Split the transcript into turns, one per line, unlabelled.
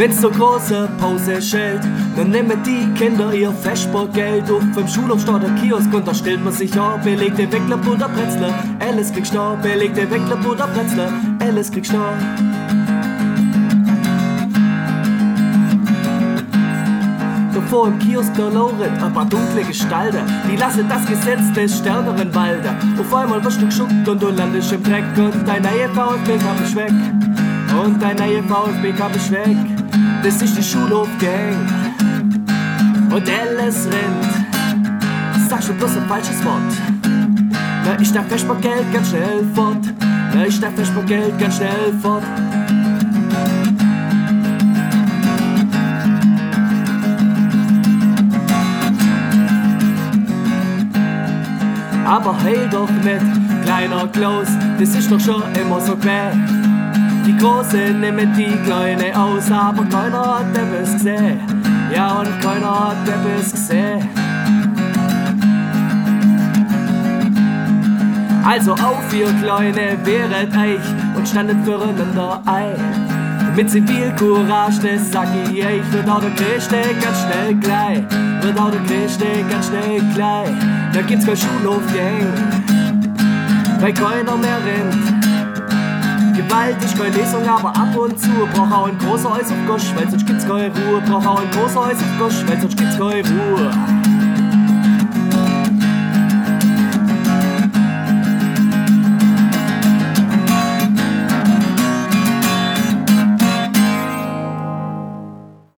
Wenn's so große Pause schält, dann nehmen die Kinder ihr Festsportgeld auf. Im Schulhof steht der Kiosk und da stellt man sich ab. Belegte Weckler, Butter, Bretzle, Alice kriegt Star. Belegte Weckler, Butter, Bretzle, Alice kriegt Star. vor im Kiosk der Loret, ein paar dunkle Gestalten, die lassen das Gesetz des Stärkeren walten. Auf einmal wirst du geschuckt und du landest im Dreck und dein neue VfB Cup ist weg. Und dein neue VfB Cup ist weg. Das ist die Schulhofgang. Und alles rennt. Sagst du bloß ein falsches Wort. Na, ich darf Geld ganz schnell fort. Na, ich darf Geld ganz schnell fort. aber heul doch nicht, kleiner Klaus, das ist doch schon immer so quer. Die Großen nehmen die Kleine aus, aber keiner hat etwas gesehen. Ja, und keiner hat etwas gesehen. Also auf, ihr Kleine, wehret euch und standet füreinander ein. Mit Zivilcourage, das sag ich euch, wird auch der Christe ganz schnell gleich. Wird auch der Christe ganz schnell gleich da gibt's kein Schulhofgang, weil keiner mehr rennt. Gewalt ist keine Lesung, aber ab und zu braucht auch ein großer Eis auf Gosch, weil sonst gibt's keine Ruhe. Braucht auch ein großer Eis auf Gosch, weil sonst gibt's keine Ruhe.